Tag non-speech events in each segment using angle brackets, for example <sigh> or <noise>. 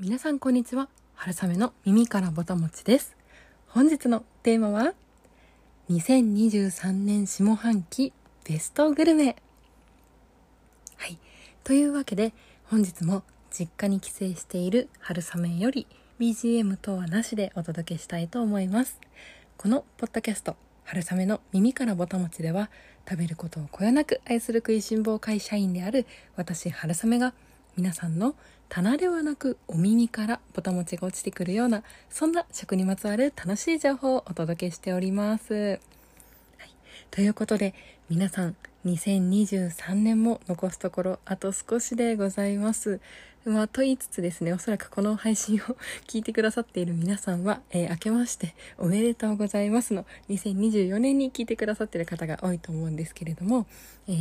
皆さんこんにちは。春雨の耳からぼたもちです。本日のテーマは2023年下半期ベストグルメ。はい。というわけで本日も実家に帰省している春雨より BGM 等はなしでお届けしたいと思います。このポッドキャスト春雨の耳からぼたもちでは食べることをこよなく愛する食いしん坊会社員である私春雨が皆さんの棚ではなくお耳からぼたもちが落ちてくるようなそんな食にまつわる楽しい情報をお届けしております。はい、ということで皆さん2023年も残すところあと少しでございます。まあ、と言いつつですね、おそらくこの配信を聞いてくださっている皆さんは、えー、明けましておめでとうございますの2024年に聞いてくださっている方が多いと思うんですけれども、えー、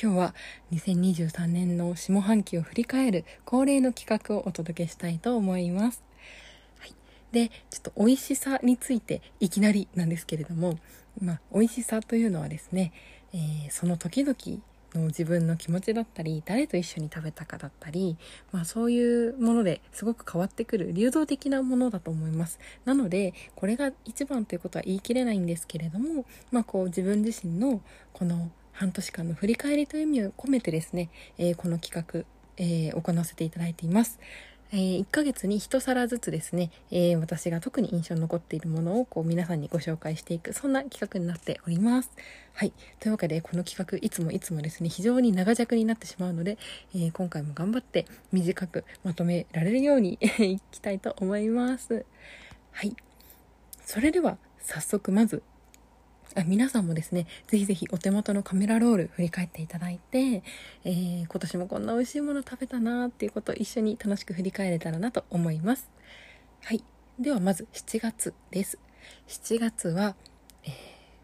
今日は2023年の下半期を振り返る恒例の企画をお届けしたいと思います。はい。で、ちょっと美味しさについていきなりなんですけれども、まあ、美味しさというのはですね、えー、その時々の自分の気持ちだったり誰と一緒に食べたかだったり、まあ、そういうものですごく変わってくる流動的なものだと思います。なのでこれが一番ということは言い切れないんですけれども、まあ、こう自分自身のこの半年間の振り返りという意味を込めてですね、えー、この企画、えー、行わせていただいています。えー、1ヶ月に1皿ずつですね、えー、私が特に印象に残っているものをこう皆さんにご紹介していく、そんな企画になっております。はい。というわけで、この企画、いつもいつもですね、非常に長尺になってしまうので、えー、今回も頑張って短くまとめられるように <laughs> いきたいと思います。はい。それでは、早速まずあ皆さんもですね、ぜひぜひお手元のカメラロール振り返っていただいて、えー、今年もこんな美味しいもの食べたなーっていうことを一緒に楽しく振り返れたらなと思います。はい。ではまず7月です。7月は、えー、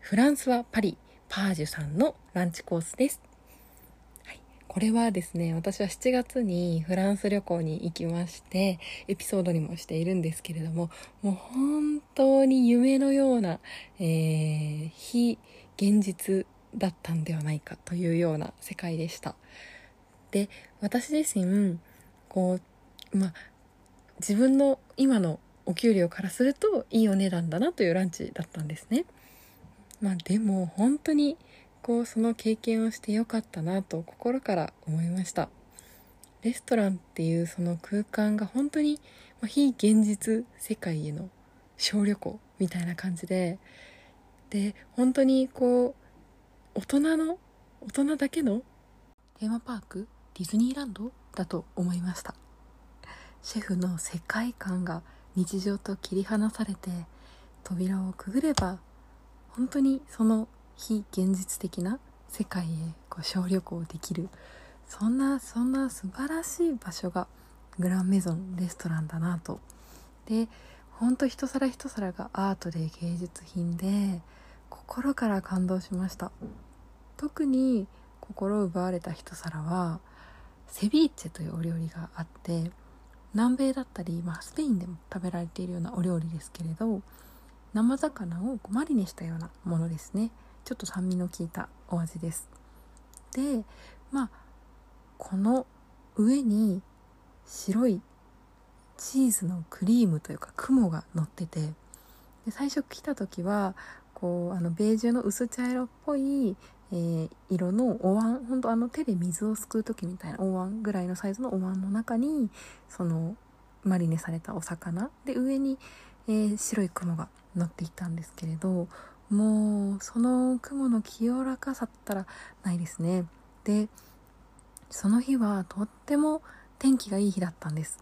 フランスはパリ、パージュさんのランチコースです。これはですね、私は7月にフランス旅行に行きまして、エピソードにもしているんですけれども、もう本当に夢のような、えー、非現実だったんではないかというような世界でした。で、私自身、こう、まあ、自分の今のお給料からするといいお値段だなというランチだったんですね。まあでも本当にこその経験をしてよかったなと心から思いました。レストランっていうその空間が本当に非現実世界への小旅行みたいな感じでで本当にこう大人の大人だけのテーマパークディズニーランドだと思いました。シェフの世界観が日常と切り離されて扉をくぐれば本当にその非現実的な世界へこう小旅行できるそんなそんな素晴らしい場所がグランメゾンレストランだなと。でほんと一皿一皿がアートで芸術品で心から感動しました。特に心奪われた一皿はセビーチェというお料理があって南米だったり、まあ、スペインでも食べられているようなお料理ですけれど生魚をマリネしたようなものですね。ちょっと酸味の効いたお味です。でまあこの上に白いチーズのクリームというか雲が乗っててで最初来た時はこうあのベージュの薄茶色っぽい、えー、色のお椀ほんとあの手で水をすくう時みたいなお椀ぐらいのサイズのお椀の中にそのマリネされたお魚。で上に、えー、白い雲が乗っていたんですけれどもうその雲の清らかさったらないですね。でその日はとっても天気がいい日だったんです。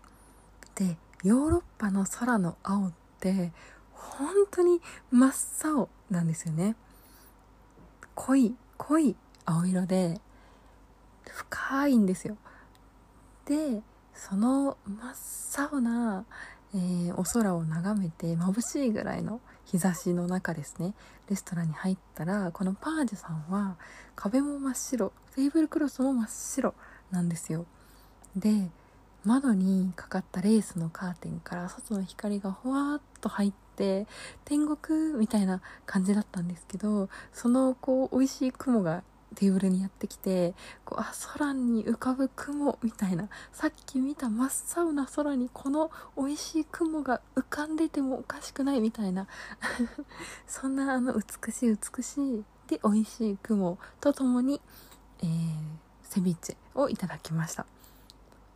でヨーロッパの空の青って本当に真っ青なんですよね。濃い濃い青色で深いんですよ。でその真っ青な、えー、お空を眺めて眩しいぐらいの日差しの中ですね。レストランに入ったらこのパージュさんは壁も真っ白テーブルクロスも真っ白なんですよ。で窓にかかったレースのカーテンから外の光がほわっと入って天国みたいな感じだったんですけどそのこう美味しい雲がテーブルにやってきてこうあ空に浮かぶ雲みたいなさっき見た真っ青な空にこの美味しい雲が浮かんでてもおかしくないみたいな <laughs> そんなあの美しい美しいで美味しい雲とともに、えー、セビッチェをいただきました。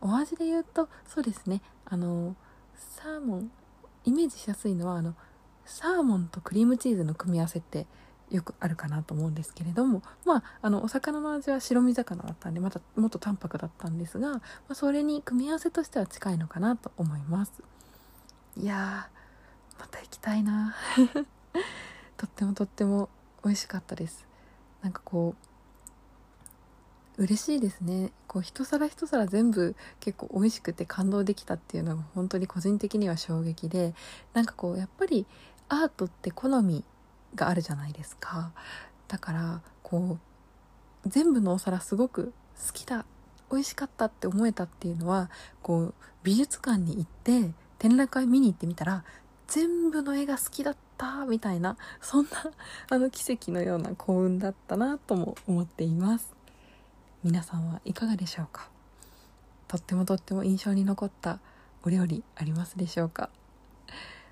お味で言うとそうですね。あのサーモンイメージしやすいのはあのサーモンとクリームチーズの組み合わせってよくあるかなと思うんですけれどもまああのお魚の味は白身魚だったんでまたもっと淡白だったんですが、まあ、それに組み合わせとしては近いのかなと思います。いやーまた行きたいな。<laughs> とってもとっても美味しかったです。なんかこう嬉しいですね。こう一皿一皿全部結構美味しくて感動できたっていうのが本当に個人的には衝撃でなんかこうやっぱりアートって好みがあるじゃないですか。だからこう全部のお皿すごく好きだ美味しかったって思えたっていうのはこう美術館に行って展覧会見に行ってみたら全部の絵が好きだったみたいなそんなあの奇跡のような幸運だったなとも思っています。皆さんはいかがでしょうか？とってもとっても印象に残ったお料理ありますでしょうか？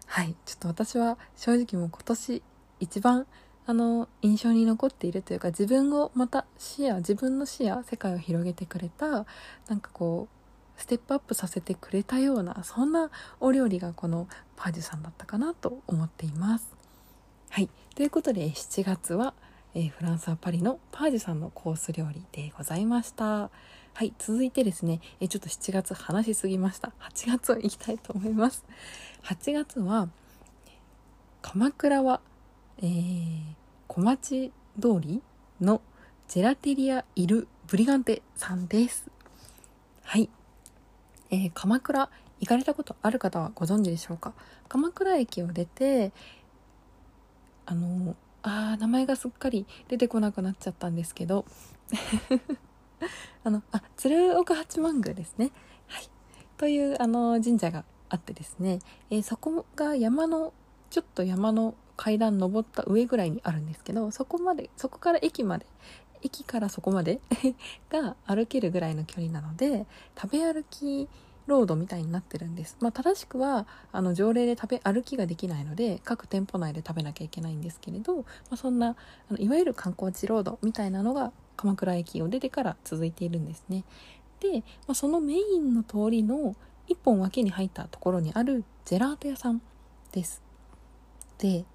はいちょっと私は正直もう今年一番あの印象に残っているというか自分をまた視野自分の視野世界を広げてくれたなんかこうステップアップさせてくれたようなそんなお料理がこのパージュさんだったかなと思っています。はいということで7月は、えー、フランスはパリのパージュさんのコース料理でございました。はい、続いてですね、えちょっと7月話しすぎました。8月を行きたいと思います。8月は、鎌倉はえー、小町通りのジェラテリア・イル・ブリガンテさんです。はい。えー、鎌倉行かれたことある方はご存知でしょうか？鎌倉駅を出て、あの、あ、名前がすっかり出てこなくなっちゃったんですけど、<laughs> あの、あ、鶴岡八幡宮ですね。はい。という、あの、神社があってですね、えー、そこが山の、ちょっと山の階段登った上ぐらいにあるんですけどそこまでそこから駅まで駅からそこまで <laughs> が歩けるぐらいの距離なので食べ歩きロードみたいになってるんです。まあ、正しくはあの条例で食べ歩きができないので各店舗内で食べなきゃいけないんですけれど、まあ、そんなあのいわゆる観光地ロードみたいなのが鎌倉駅を出てから続いているんですね。で、まあ、そのメインの通りの一本脇に入ったところにあるジェラート屋さんです。で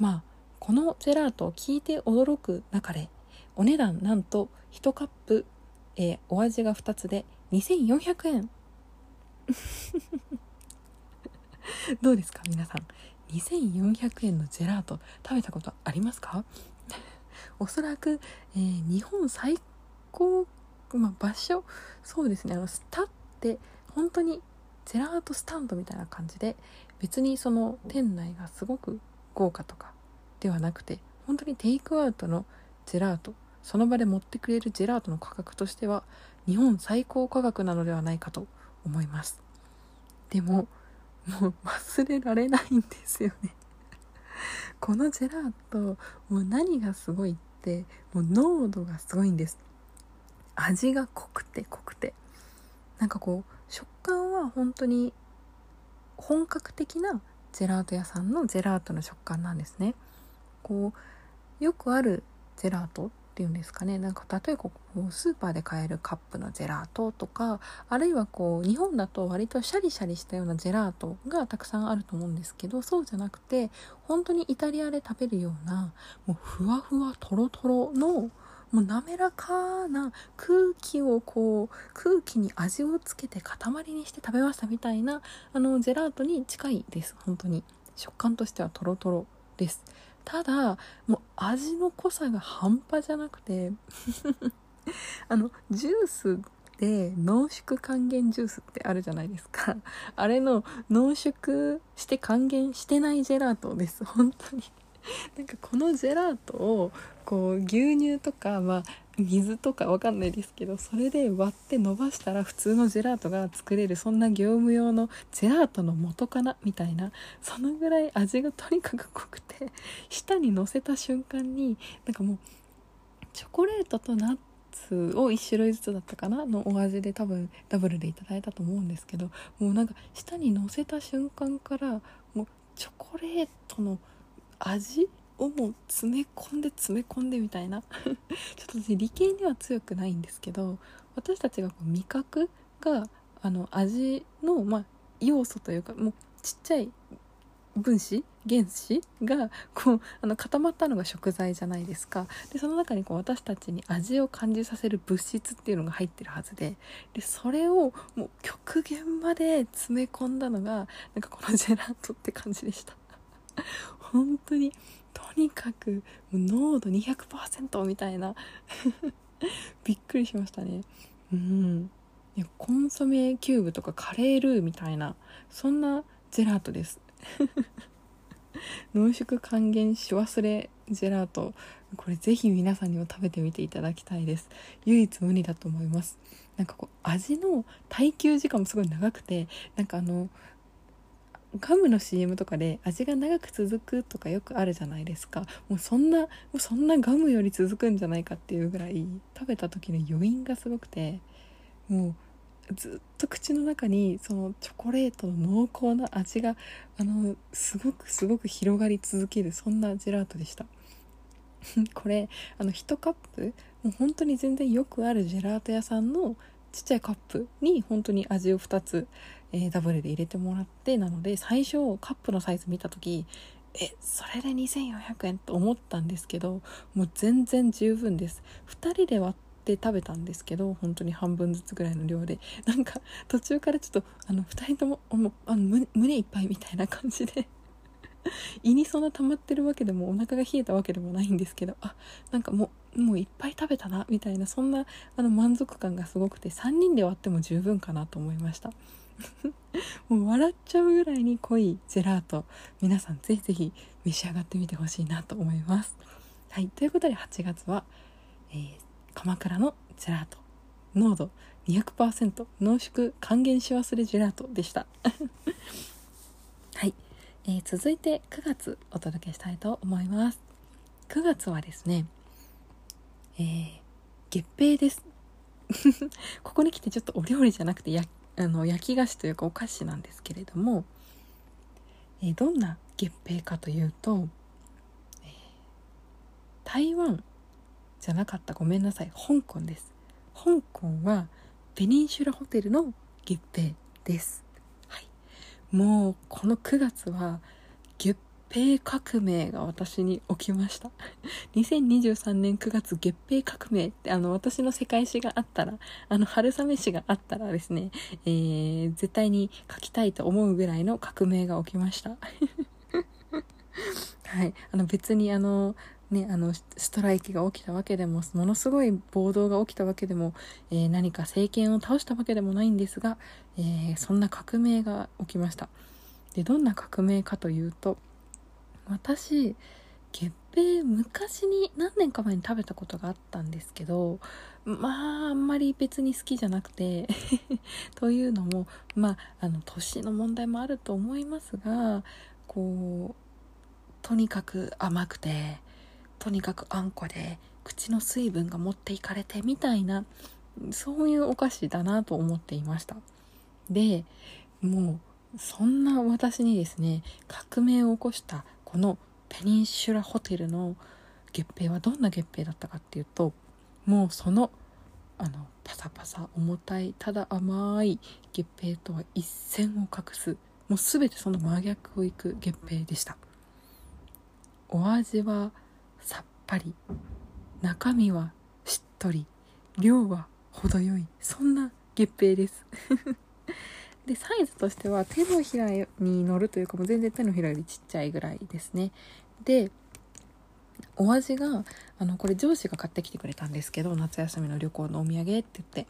まあこのジェラートを聞いて驚く中でお値段なんと1カップ、えー、お味が2つで2400円。<laughs> どうですか皆さん。2400円のジェラート食べたことありますか？<laughs> おそらく、えー、日本最高、まあ、場所？そうですね。あのスタって本当にジェラートスタンドみたいな感じで別にその店内がすごく豪華とかではなくて本当にテイクアウトのジェラートその場で持ってくれるジェラートの価格としては日本最高価格なのではないかと思います。でももう忘れられないんですよね。<laughs> このジェラートもう何がすごいってもう濃度がすごいんです。味が濃くて濃くて。なんかこう食感は本当に本格的なジェラート屋さんのジェラートの食感なんですね。こうよくあるジェラートっていうんですかね。なんか例えばこうスーパーで買えるカップのジェラートとかあるいはこう日本だと割とシャリシャリしたようなジェラートがたくさんあると思うんですけどそうじゃなくて本当にイタリアで食べるようなもうふわふわとろとろのもう滑らかな空気をこう空気に味をつけて塊にして食べましたみたいなあのジェラートに近いです。本当に。食感としてはトロトロです。ただもう味の濃さが半端じゃなくて <laughs> あのジュースで濃縮還元ジュースってあるじゃないですか。あれの濃縮して還元してないジェラートです。本当に。<laughs> なんかこのジェラートをこう牛乳とか、まあ、水とかわかんないですけどそれで割って伸ばしたら普通のジェラートが作れるそんな業務用のジェラートの元かなみたいなそのぐらい味がとにかく濃くて舌に乗せた瞬間になんかもうチョコレートとナッツを1種類ずつだったかなのお味で多分ダブルでいただいたと思うんですけどもうなんか舌にのせた瞬間からもうチョコレートの味をもう詰め込んで詰め込んでみたいな。<laughs> ちょっと私理系には強くないんですけど私たちがこう味覚があの味の、まあ、要素というかもうちっちゃい分子原子がこうあの固まったのが食材じゃないですか。でその中にこう私たちに味を感じさせる物質っていうのが入ってるはずで。でそれをもう極限まで詰め込んだのがなんかこのジェラートって感じでした。<laughs> 本当にとにかく濃度200%みたいな。<laughs> びっくりしましたね。うん。コンソメキューブとかカレールーみたいなそんなジェラートです。<laughs> 濃縮還元し忘れジェラート。これぜひ皆さんにも食べてみていただきたいです。唯一無二だと思います。なんかこう味の耐久時間もすごい長くてなんかあのガムの CM とかで味が長く続くとかよくあるじゃないですか。もうそんなもうそんなガムより続くんじゃないかっていうぐらい食べた時の余韻がすごくてもうずっと口の中にそのチョコレートの濃厚な味があのすごくすごく広がり続けるそんなジェラートでした。<laughs> これあの1カップもう本当に全然よくあるジェラート屋さんのちっちゃいカップに本当に味を2つ、えー、ダブルで入れてもらってなので最初カップのサイズ見た時えそれで2400円と思ったんですけどもう全然十分です。2人で割って食べたんですけど本当に半分ずつぐらいの量で。なんか途中からちょっとあの2人とももあの胸いっぱいみたいな感じで。胃にそんな溜まってるわけでもお腹が冷えたわけでもないんですけどあなんかもうもういっぱい食べたなみたいなそんなあの満足感がすごくて3人で割っても十分かなと思いました。<laughs> もう笑っちゃうぐらいに濃いジェラート皆さんぜひぜひ召し上がってみてほしいなと思います。はいということで8月は、えー、鎌倉のジェラート濃度200%濃縮還元し忘れジェラートでした。<laughs> はいえー、続いて9月お届けしたいと思います。9月はですねえー、月餅です。<laughs> ここに来てちょっとお料理じゃなくてやあの焼き菓子というかお菓子なんですけれども、えー、どんな月餅かというと、えー、台湾じゃなかったごめんなさい香港です。香港はペニンシュラホテルの月餅です。はい。もうこの9月は月餅革命が私に起きました。<laughs> 2023年9月月餅革命ってあの私の世界史があったらあの春雨史があったらですね、えー、絶対に書きたいと思うぐらいの革命が起きました。<laughs> はい。あの別にあのね、あのストライキが起きたわけでもものすごい暴動が起きたわけでも、えー、何か政権を倒したわけでもないんですが、えー、そんな革命が起きました。でどんな革命かというと私月餅昔に何年か前に食べたことがあったんですけどまああんまり別に好きじゃなくて <laughs> というのもまああの年の問題もあると思いますがこうとにかく甘くてとにかくあんこで口の水分が持っていかれてみたいなそういうお菓子だなと思っていました。でもうそんな私にですね革命を起こしたこのペニンシュラホテルの月餅はどんな月餅だったかっていうともうそのあのパサパサ重たいただ甘い月餅とは一線を画す。もう全てその真逆をいく月餅でした。お味はさっぱり中身はしっとり。量は程よい。そんな月餅です。でサイズとしては手のひらに乗るというかもう全然手のひらよりちっちゃいぐらいですね。でお味があのこれ上司が買ってきてくれたんですけど夏休みの旅行のお土産って言って、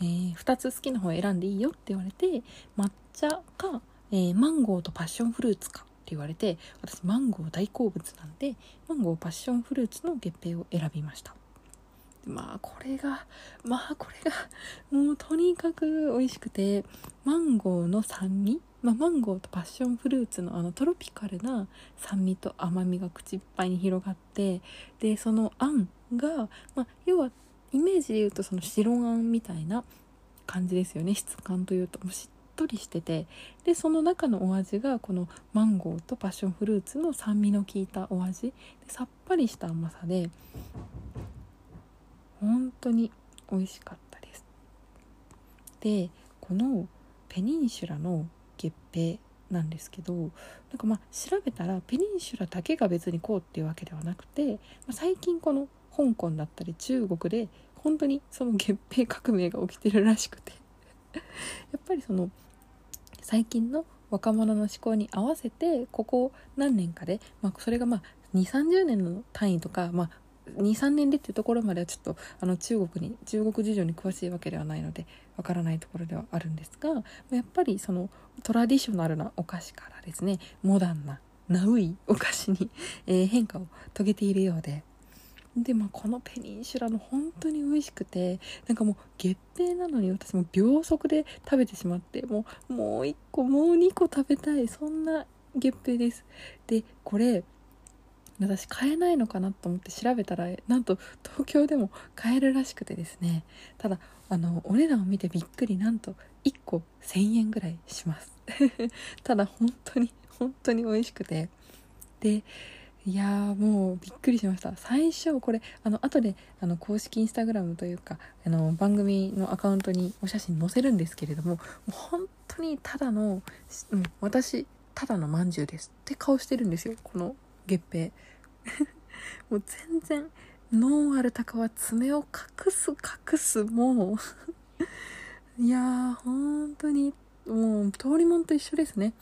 えー、2つ好きな方選んでいいよって言われて抹茶か、えー、マンゴーとパッションフルーツかって言われて私マンゴー大好物なんでマンゴーパッションフルーツの月餅を選びました。まあこれがまあこれがもうとにかく美味しくてマンゴーの酸味？まあ、マンゴーとパッションフルーツのあのトロピカルな酸味と甘みが口いっぱいに広がってでそのあんが、まあ、要はイメージで言うとその白あんみたいな感じですよね。質感というとしっとりしてて。でその中のお味がこのマンゴーとパッションフルーツの酸味の効いたお味。でさっぱりした甘さで。本当に美味しかったです。でこのペニンシュラの月餅なんですけどなんかまあ調べたらペニンシュラだけが別にこうっていうわけではなくて、まあ、最近この香港だったり中国で本当にその月餅革命が起きてるらしくて。<laughs> やっぱりその最近の若者の思考に合わせてここ何年かで、まあ、それがまあ2 3 0年の単位とか、まあ、23年でっていうところまではちょっとあの中国に中国事情に詳しいわけではないのでわからないところではあるんですがやっぱりそのトラディショナルなお菓子からですねモダンなナウいお菓子に、<laughs> えー、変化を遂げているようで。でまあこのペニンシュラの本当に美味しくてなんかもう月餅なのに私も秒速で食べてしまってもうもう1個もう2個食べたいそんな月餅ですでこれ私買えないのかなと思って調べたらなんと東京でも買えるらしくてですね。ただあのお値段を見てびっくりなんと1個1000円ぐらいします。<laughs> ただ本当に本当に美味しくて。でいやもうびっくりしました。最初これあの後であの公式インスタグラムというかあの番組のアカウントにお写真載せるんですけれどももう本当にただのもう私ただのまんじゅうです。って顔してるんですよ。この月餅 <laughs> もう全然ノンアルタカは爪を隠す隠すもう。<laughs> いやー本当にもう通りもんと一緒ですね。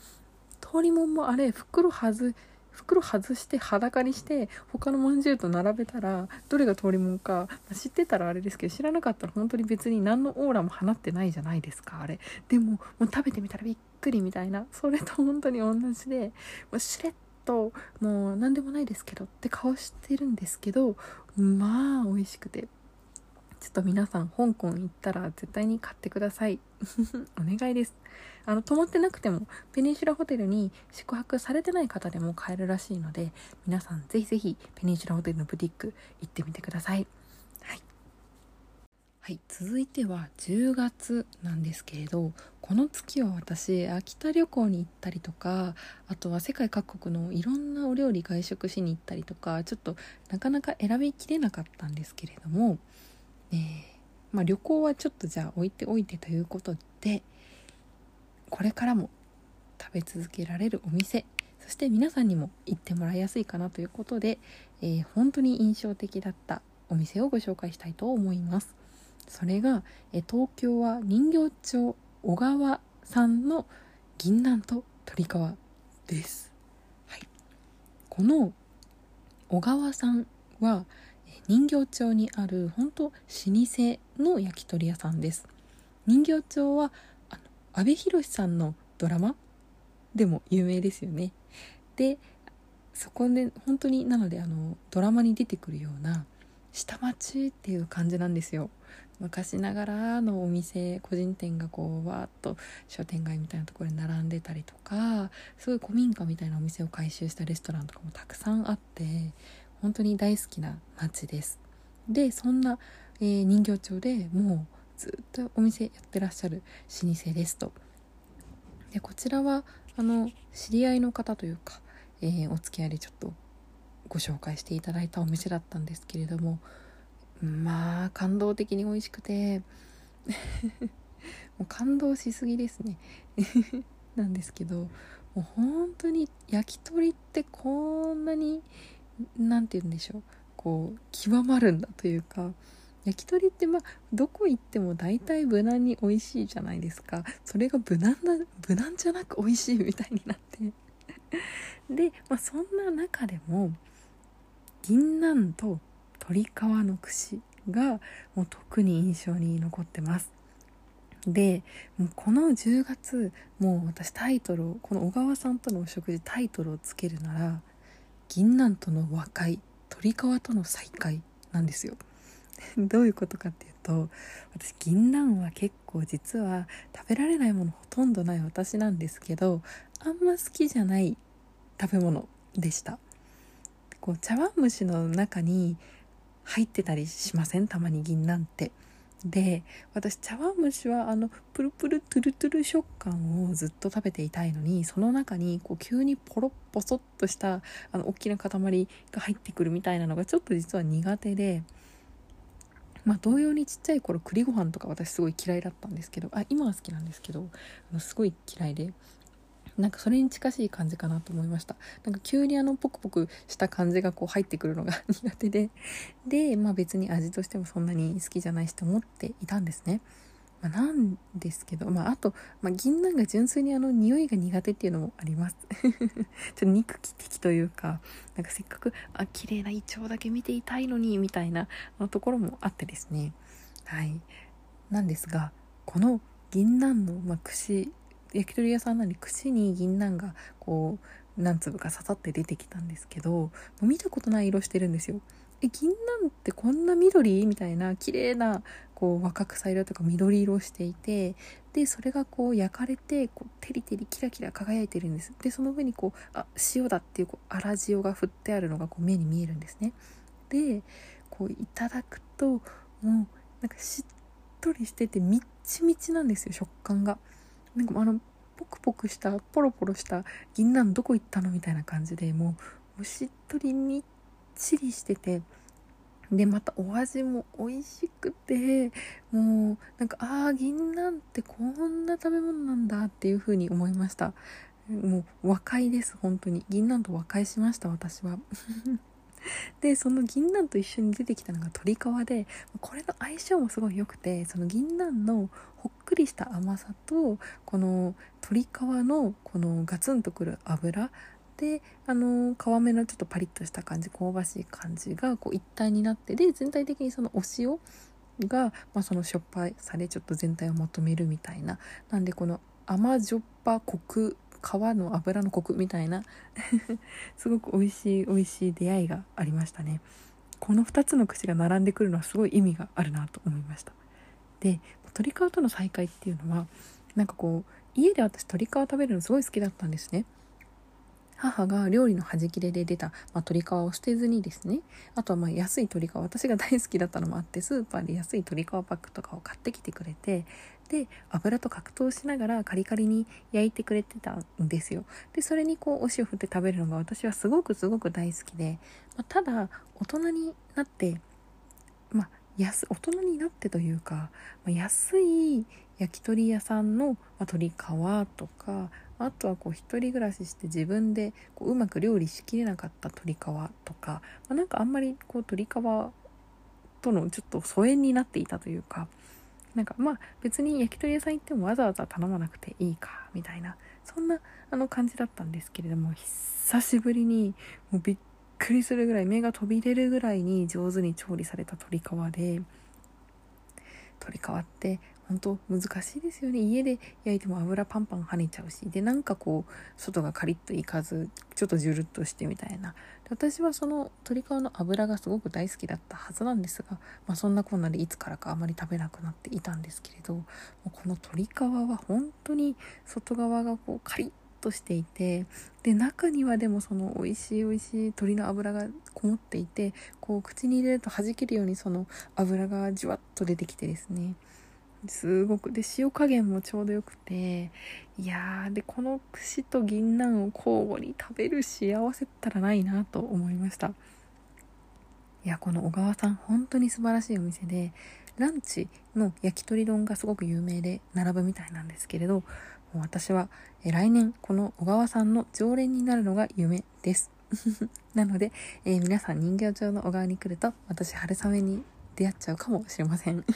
通りもんもあれ袋外袋外して裸にして他のまんじゅうと並べたらどれが通りもんか、ま、知ってたらあれですけど知らなかったら本当に別に何のオーラも放ってないじゃないですかあれ。でももう食べてみたらびっくりみたいな。それと本当に同じでもうしれっともう何でもないですけどって顔してるんですけどまあ美味しくて。ちょっと皆さん香港行ったら絶対に買ってください。<laughs> お願いです。あの泊まってなくてもペニンシュラホテルに宿泊されてない方でも買えるらしいので皆さんぜひぜひペニンシュラホテルのブティック行ってみてください。はい、続いては10月なんですけれどこの月は私秋田旅行に行ったりとかあとは世界各国のいろんなお料理外食しに行ったりとかちょっとなかなか選びきれなかったんですけれども、えー、まあ、旅行はちょっとじゃあ置いておいてということでこれからも食べ続けられるお店そして皆さんにも行ってもらいやすいかなということで、えー、本当に印象的だったお店をご紹介したいと思います。それがえ東京は人形町小川さんの銀杏と鶏皮です、はい、この小川さんは人形町にある本当老舗の焼き鳥屋さんです。人形町はあの阿部寛さんのドラマでも有名ですよね。でそこで本当になのであのドラマに出てくるような下町っていう感じなんですよ。昔ながらのお店個人店がこうわーっと商店街みたいなところに並んでたりとかすごい古民家みたいなお店を改修したレストランとかもたくさんあって本当に大好きな街です。でそんな、えー、人形町でもうずっとお店やってらっしゃる老舗ですと。でこちらはあの知り合いの方というか、えー、お付き合いでちょっとご紹介していただいたお店だったんですけれどもまあ感動的に美味しくて。<laughs> もう感動しすぎですね。<laughs> なんですけどもう本当に焼き鳥ってこんなに何て言うんでしょう。こう極まるんだというか。焼き鳥ってまあどこ行っても大体無難に美味しいじゃないですか。それが無難な無難じゃなく美味しいみたいになって。<laughs> で、まあ、そんな中でも銀杏と鳥皮の串がもう特に印象に残ってます。でもうこの10月もう私タイトルをこの小川さんとのお食事タイトルをつけるなら銀杏との和解鳥皮との再会なんですよ。<laughs> どういうことかっていうと私銀杏は結構実は食べられないものほとんどない私なんですけどあんま好きじゃない食べ物でした。こう茶碗蒸しの中に入ってたりしません？たまに銀杏ってで私茶碗蒸しはあのプルプルトゥルトゥル食感をずっと食べていたいのにその中にこう急にポロッポソッとしたあの大きな塊が入ってくるみたいなのがちょっと実は苦手で。まあ、同様にちっちゃい頃栗ご飯とか私すごい嫌いだったんですけどあ今は好きなんですけどあのすごい嫌いでなんかそれに近しい感じかなと思いました。なんか急にあのポクポクした感じがこう入ってくるのが苦手で。でまあ別に味としてもそんなに好きじゃないしと思っていたんですね。まあ、なんですけど、まあ、あと、まあ、銀杏が純粋にあの匂いが苦手っていうのもあります。<laughs> ちょっと憎き的というかなんかせっかくあ綺麗なイチョウだけ見ていたいのにみたいなのところもあってですね。はい。なんですがこの銀杏の、まあ、串焼き鳥屋さんなんで串に銀杏がこう何粒か刺さって出てきたんですけど見たことない色してるんですよ。え銀杏ってこんな緑？みたいな綺麗なこう若草色とか緑色をしていてでそれがこう焼かれてこうテリテリキラキラ輝いてるんです。でその上にこうあ塩だっていうこう粗塩が振ってあるのがこう目に見えるんですね。でこういただくともうなんかしっとりしててみっちみちなんですよ食感が。なんかあのポクポクしたポロポロした銀杏どこ行ったのみたいな感じでもうしっとりみっちりしててでまたお味も美味しくてもうなんかああ銀杏ってこんな食べ物なんだっていう風に思いました。もう和解です本当に。銀杏と和解しました私は。でその銀杏と一緒に出てきたのが鶏皮でこれの相性もすごい良くてその銀杏のほっくりした甘さとこの鶏皮のこのガツンとくる油であの皮目のちょっとパリッとした感じ香ばしい感じがこう一体になってで全体的にそのお塩が、まあ、そのしょっぱさでちょっと全体をまとめるみたいな。なんでこの甘じょっぱコク皮の油のコクみたいな <laughs> すごく美味しい美味しい出会いがありましたね。この2つの串が並んでくるのはすごい意味があるなと思いました。で鶏皮との再会っていうのはなんかこう家で私鶏皮食べるのすごい好きだったんですね。母が料理の端切れで出た、まあ、鶏皮を捨てずにですね。あとはまあ安い鶏皮私が大好きだったのもあってスーパーで安い鶏皮パックとかを買ってきてくれてで油と格闘しながらカリカリに焼いてくれてたんですよ。でそれにこうお塩振って食べるのが私はすごくすごく大好きで、まあ、ただ大人になってまあ安大人になってというか、まあ、安い焼き鳥屋さんの、まあ、鶏皮とかあとはこう一人暮らしして自分でこううまく料理しきれなかった鶏皮とか、まあ、なんかあんまりこう鶏皮とのちょっと疎遠になっていたというかなんかまあ別に焼き鳥屋さん行ってもわざわざ頼まなくていいかみたいなそんなあの感じだったんですけれども久しぶりにもうびっくりするぐらい目が飛び出るぐらいに上手に調理された鶏皮で鶏皮って本当難しいですよね。家で焼いても油パンパン跳ねちゃうし。でなんかこう外がカリッといかずちょっとジュルッとしてみたいな。私はその鶏皮の油がすごく大好きだったはずなんですが、まあ、そんなこんなでいつからかあまり食べなくなっていたんですけれどもうこの鶏皮は本当に外側がこうカリッとしていてで中にはでもその美味しい美味しい鶏の油がこもっていてこう口に入れると弾けるようにその油がじわっと出てきてですね。すごく。で塩加減もちょうどよくていやーでこの串と銀杏を交互に食べる幸せったらないなと思いました。いやこの小川さん本当に素晴らしいお店でランチの焼き鳥丼がすごく有名で並ぶみたいなんですけれどもう私は来年この小川さんの常連になるのが夢です。<laughs> なので、えー、皆さん人形町の小川に来ると私春雨に出会っちゃうかもしれません <laughs>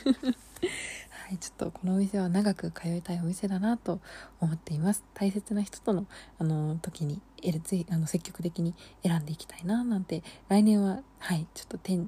はい、ちょっとこのお店は長く通いたいお店だなと思っています。大切な人との、あの、時に、ぜ、あの、積極的に選んでいきたいな、なんて、来年は、はい、ちょっと店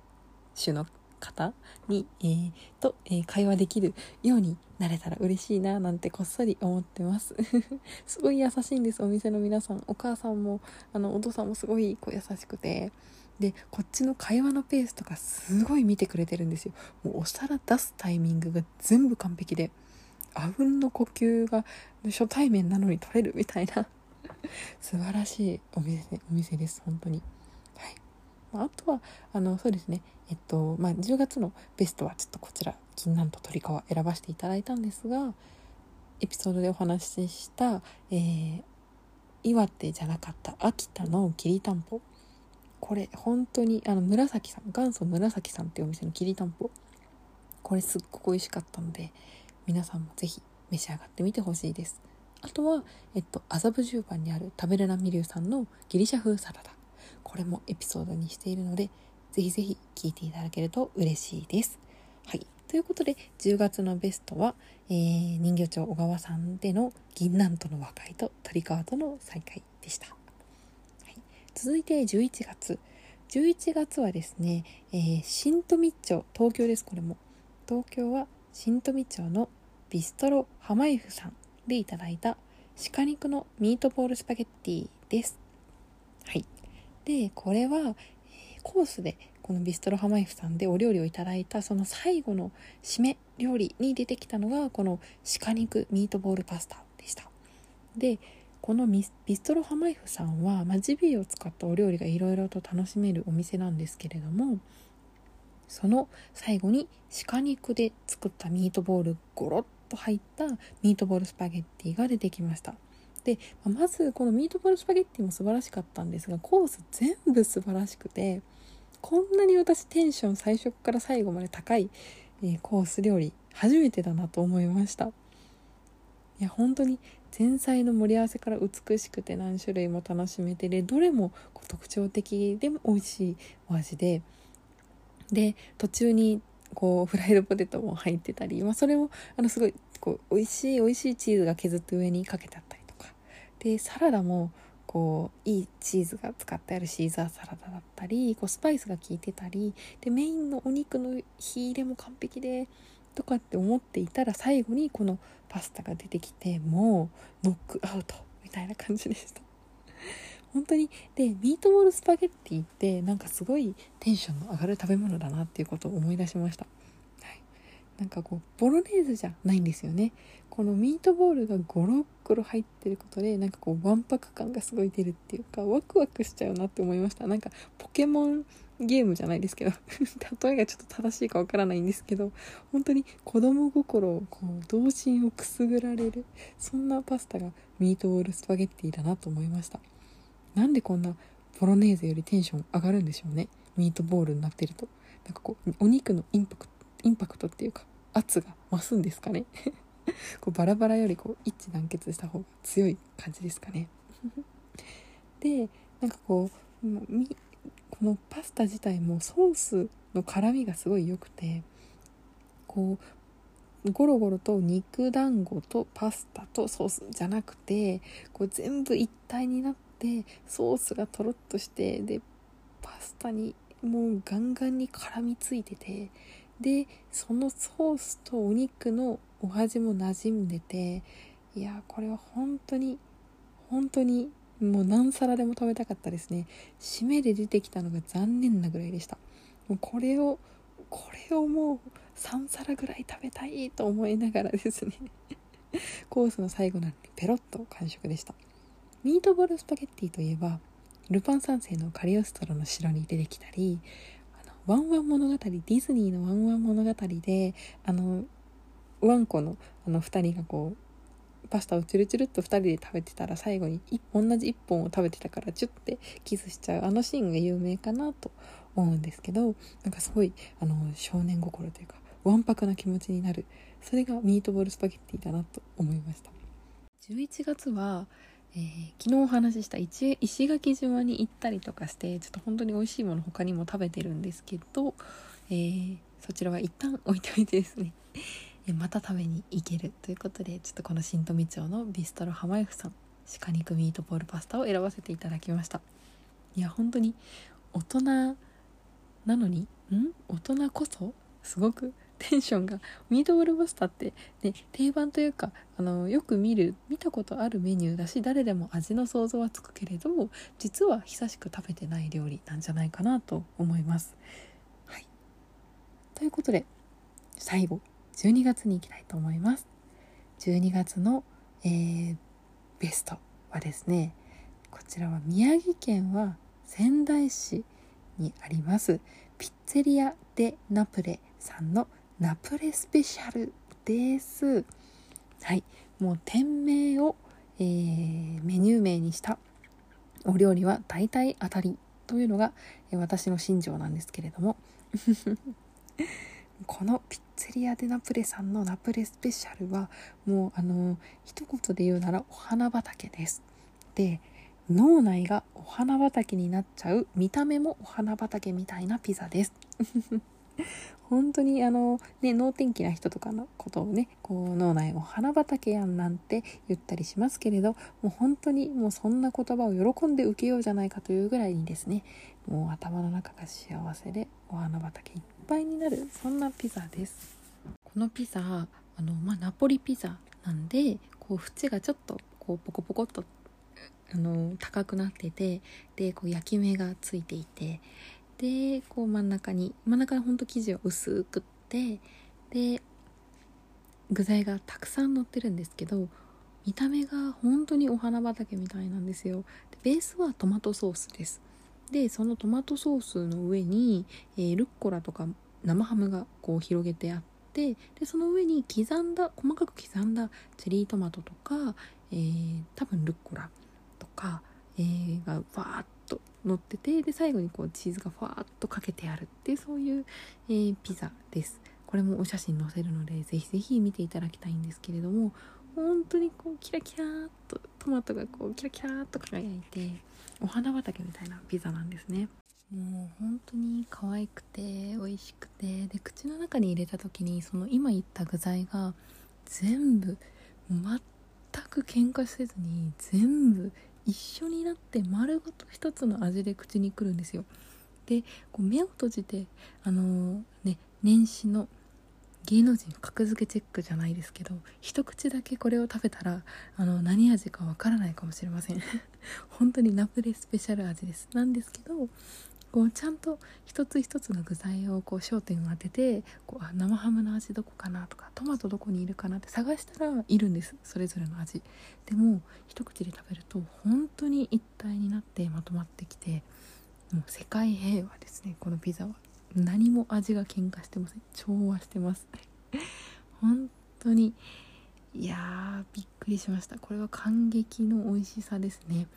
主の方に、えー、と、えー、会話できるようになれたら嬉しいな、なんてこっそり思ってます。<laughs> すごい優しいんです、お店の皆さん。お母さんも、あの、お父さんもすごい、こう、優しくて、でこっちの会話のペースとかすごい見てくれてるんですよ。もうお皿出すタイミングが全部完璧であうんの呼吸が初対面なのに取れるみたいな。<laughs> 素晴らしいお店お店です本当に。はい。まあ、あとはあのそうですね。えっとまあ10月のベストはちょっとこちら銀杏と鳥皮選ばせていただいたんですがエピソードでお話しした、えー、岩手じゃなかった秋田のきりたんぽ。これ本当にあの紫さん元祖紫さんっていうお店のきりたんぽ。これすっごく美味しかったので皆さんもぜひ召し上がってみてほしいです。あとは、えっと、麻布十番にある食べるなみりゅうさんのギリシャ風サラダ。これもエピソードにしているのでぜひぜひ聞いていただけると嬉しいです。はい。ということで10月のベストは、えー、人魚町小川さんでの銀杏との和解と鳥川との再会でした、続いて11月。11月はですね、えー、新富町東京です。これも。東京は新富町のビストロハマイフさんでいただいた鹿肉のミートボールスパゲッティです。はい。でこれは、えー、コースでこのビストロハマイフさんでお料理をいただいたその最後の締め料理に出てきたのがこの鹿肉ミートボールパスタでした。でこのビストロハマイフさんは、まあ、ジビエを使ったお料理がいろいろと楽しめるお店なんですけれどもその最後に鹿肉で作ったミートボールゴロッと入ったミートボールスパゲッティが出てきました。でまずこのミートボールスパゲッティも素晴らしかったんですがコース全部素晴らしくてこんなに私テンション最初から最後まで高い、えー、コース料理初めてだなと思いました。いや本当に前菜の盛り合わせから美しくて何種類も楽しめてでどれも特徴的でも美味しいお味でで途中にこうフライドポテトも入ってたり、まあ、それもあのすごいこう美味しい美味しいチーズが削って上にかけてあったりとか。でサラダもこういいチーズが使ってあるシーザーサラダだったりこうスパイスが効いてたりでメインのお肉の火入れも完璧でとかって思っていたら最後にこのパスタが出てきてもうノックアウトみたいな感じでした。<laughs> 本当に。でミートボールスパゲッティってなんかすごいテンションの上がる食べ物だなっていうことを思い出しました。はい。なんかこうボロネーズじゃないんですよね。このミートボールがゴロッゴロ入ってることでなんかこうわんぱく感がすごい出るっていうかワクワクしちゃうなって思いました。なんかポケモンゲームじゃないですけど <laughs> 例えがちょっと正しいかわからないんですけど本当に子供心をこう童心をくすぐられるそんなパスタがミートボールスパゲッティだなと思いました。なんでこんなボロネーゼよりテンション上がるんでしょうね。ミートボールになってると。なんかこうお肉のインパクトインパクトっていうか圧が増すんですかね。<laughs> こうバラバラよりこう一致団結した方が強い感じですかね。<laughs> でなんかこうもうこのパスタ自体もソースの辛みがすごい良くてこうゴロゴロと肉団子とパスタとソースじゃなくてこう全部一体になってソースがとろっとしてでパスタにもうガンガンに絡みついててでそのソースとお肉のお味も馴染んでていやこれは本当に本当にもう何皿でも食べたかったですね。締めで出てきたのが残念なぐらいでした。もうこれをこれをもう3皿ぐらい食べたいと思いながらですね。<laughs> コースの最後なのにペロッと完食でした。ミートボールスパゲッティといえばルパン三世のカリオストロの城に出てきたりワンワン物語ディズニーのワンワン物語であのワンコのあの2人がこうパスタをチュルチュルっと2人で食べてたら最後に同じ1本を食べてたからチュッてキスしちゃうあのシーンが有名かなと思うんですけどなんかすごいあの少年心というかわんぱくな気持ちになるそれがミートボールスパゲッティだなと思いました。11月はえー、昨日お話しした石垣島に行ったりとかしてちょっと本当に美味しいもの他にも食べてるんですけど、えー、そちらは一旦置いといてですね。また食べに行けるということでちょっとこの新富町のビストロ浜 F さん鹿肉ミートボールパスタを選ばせていただきました。いや本当に大人なのにん？大人こそすごくテンションがミートボールパスタって、ね、定番というかあのよく見る見たことあるメニューだし誰でも味の想像はつくけれど実は久しく食べてない料理なんじゃないかなと思います。はい、ということで最後。12月に行きたいと思います。12月の、えー、ベストはですねこちらは宮城県は仙台市にありますピッツェリア・デ・ナプレさんのナプレスペシャルですはいもう店名を、えー、メニュー名にしたお料理は大体当たりというのが、え私の心情なんですけれどもこのピッツェリア・デ・ナプレさんのナプレスペシャルはもうあの一言で言うならお花畑です。で脳内がお花畑になっちゃう見た目もお花畑みたいなピザです。<laughs> 本当にあのね脳天気な人とかのことをねこう脳内お花畑やんなんて言ったりしますけれどもう本当にもうそんな言葉を喜んで受けようじゃないかというぐらいにですねもう頭の中が幸せでお花畑いっぱいになるそんなピザです。このピザあの、まあ、ナポリピザなんでこう縁がちょっとこうポコポコっとあの高くなっててでこう焼き目がついていてでこう真ん中に真ん中にほんと生地を薄くってで具材がたくさん乗ってるんですけど見た目が本当にお花畑みたいなんですよ。でベースはトマトソースです。でそのトマトソースの上に、えー、ルッコラとか生ハムがこう広げてあってでその上に刻んだ細かく刻んだチェリートマトとか、えー、多分ルッコラとか、えー、がわーっと乗っててで最後にこうチーズがふわーっとかけてあるっていうそういう、えー、ピザです。これもお写真載せるのでぜひぜひ見ていただきたいんですけれども本当にこうキラキラーっとトマトがこうキラキラーっと輝いてお花畑みたいなピザなんですね。もう本当に可愛くて美味しくてで口の中に入れた時にその今言った具材が全部全く喧嘩せずに全部一緒になって丸ごと一つの味で口にくるんですよ。でこう目を閉じてあのー、ね年始の芸能人格付けチェックじゃないですけど一口だけこれを食べたらあの何味かわからないかもしれません。<laughs> 本当にナプレスペシャル味です。なんですけどこうちゃんと一つ一つの具材をこう焦点を当ててこうあ生ハムの味どこかなとかトマトどこにいるかなって探したらいるんです。それぞれの味。でも一口で食べると本当に一体になってまとまってきてもう世界平和ですねこのピザは。何も味が喧嘩してません。調和してます。<laughs> 本当に。いやーびっくりしました。これは感激の美味しさですね。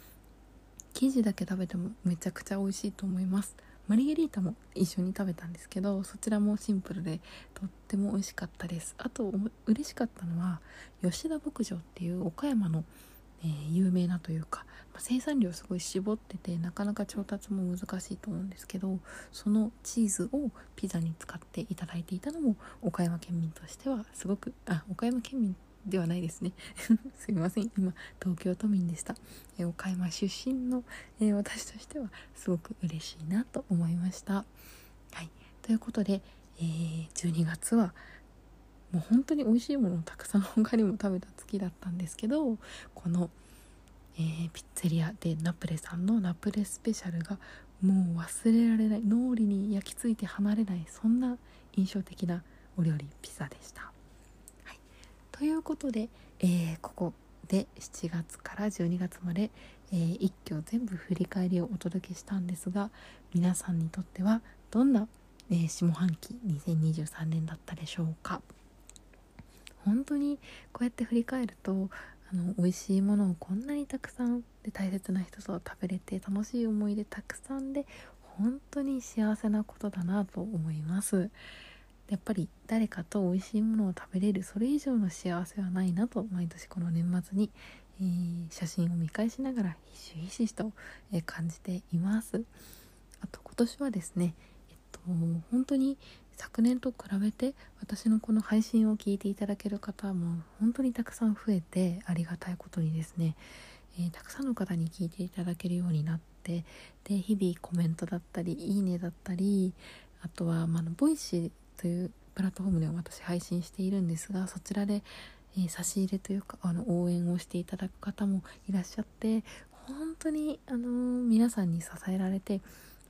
生地だけ食べてもめちゃくちゃ美味しいと思います。マリゲリータも一緒に食べたんですけどそちらもシンプルでとっても美味しかったです。あと嬉しかったのは吉田牧場っていう岡山の、えー、有名なというか、まあ、生産量すごい絞っててなかなか調達も難しいと思うんですけどそのチーズをピザに使っていただいていたのも岡山県民としてはすごくあ岡山県民ではないですね。<laughs> すいません。今東京都民でした、え岡山出身の、え私としてはすごく嬉しいなと思いました。はい。ということで、え、12月はもう本当に美味しいものをたくさん他にも食べた月だったんですけどこの、えー、ピッツェリアでナプレさんのナプレスペシャルがもう忘れられない脳裏に焼き付いて離れないそんな印象的なお料理ピザでした。ということで、えー、ここで7月から12月まで、えー、一挙全部振り返りをお届けしたんですが皆さんにとってはどんな、えー、下半期2023年だったでしょうか？本当にこうやって振り返るとあの美味しいものをこんなにたくさんで大切な人と食べれて楽しい思い出たくさんで本当に幸せなことだなと思います。やっぱり誰かと美味しいものを食べれるそれ以上の幸せはないなと毎年この年末に、えー、写真を見返しながらひしひしと、えー、感じていますあと今年はですねえっと本当に昨年と比べて私のこの配信を聞いていただける方も本当にたくさん増えてありがたいことにですね、えー、たくさんの方に聞いていただけるようになってで日々コメントだったりいいねだったりあとは、まあ、ボイシーというプラットフォームで私配信しているんですがそちらで、えー、差し入れというかあの応援をしていただく方もいらっしゃって本当に、あのー、皆さんに支えられて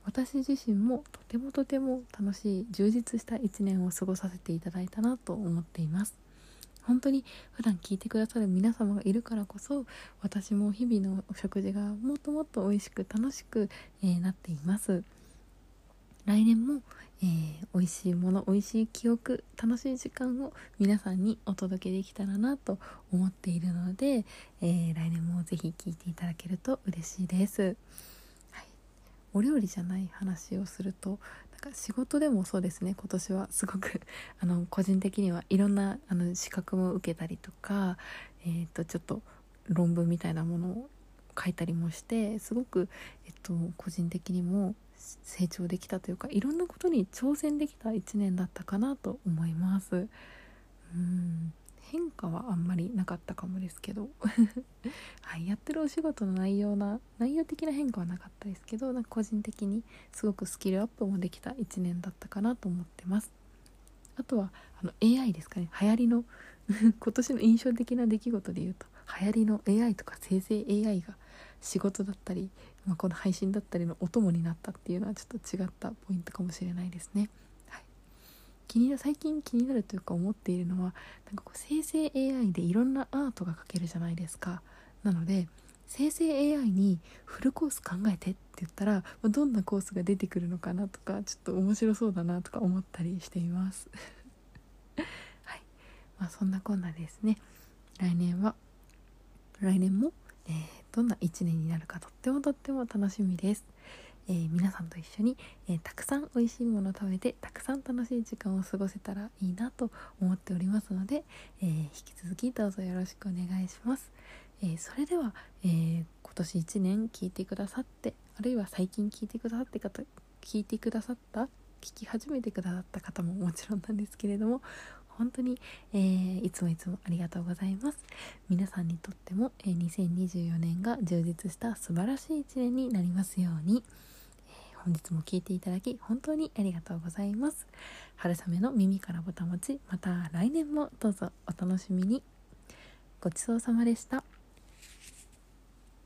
私自身もとてもとても楽しい充実した一年を過ごさせていただいたなと思っています。本当に普段聞いてくださる皆様がいるからこそ私も日々のお食事がもっともっと美味しく楽しく、えー、なっています。来年も、えー、美味しいもの美味しい記憶楽しい時間を皆さんにお届けできたらなと思っているので、えー、来年もぜひ聞いていただけると嬉しいです、お料理じゃない話をするとなんか仕事でもそうですね。今年はすごく <laughs> あの個人的にはいろんなあの資格も受けたりとか、えー、とちょっと論文みたいなものを書いたりもしてすごく、えっと、個人的にも成長できたというかいろんなことに挑戦できた1年だったかなと思います。うん。変化はあんまりなかったかもですけど。<laughs> はい、やってるお仕事の内容な内容的な変化はなかったですけどなんか個人的にすごくスキルアップもできた1年だったかなと思ってます。あとはあの AI ですかね。流行りの <laughs> 今年の印象的な出来事で言うと流行りの AI とか生成 AI が仕事だったり、まあ、この配信だったりのお供になったっていうのはちょっと違ったポイントかもしれないですね。気にな最近気になるというか思っているのはなんかこう生成 AI でいろんなアートが描けるじゃないですか。なので生成 AI にフルコース考えてって言ったらどんなコースが出てくるのかなとかちょっと面白そうだなとか思ったりしています。<laughs> はい。まあそんなこんなですね。来年は来年も、えー、どんな1年になるかとってもとっても楽しみです、えー、皆さんと一緒に、えー、たくさん美味しいものを食べてたくさん楽しい時間を過ごせたらいいなと思っておりますので、え引き続きどうぞよろしくお願いします、えそれでは、え今年1年聞いてくださってあるいは最近聞いてくださって方聞いてくださった聞き始めてくださった方ももちろんなんですけれども本当に、えー、いつもいつもありがとうございます。皆さんにとっても、えー、2024年が充実した素晴らしい一年になりますように、本日も聞いていただき本当にありがとうございます。春雨の耳からぼたもちまた来年もどうぞお楽しみに。ごちそうさまでした。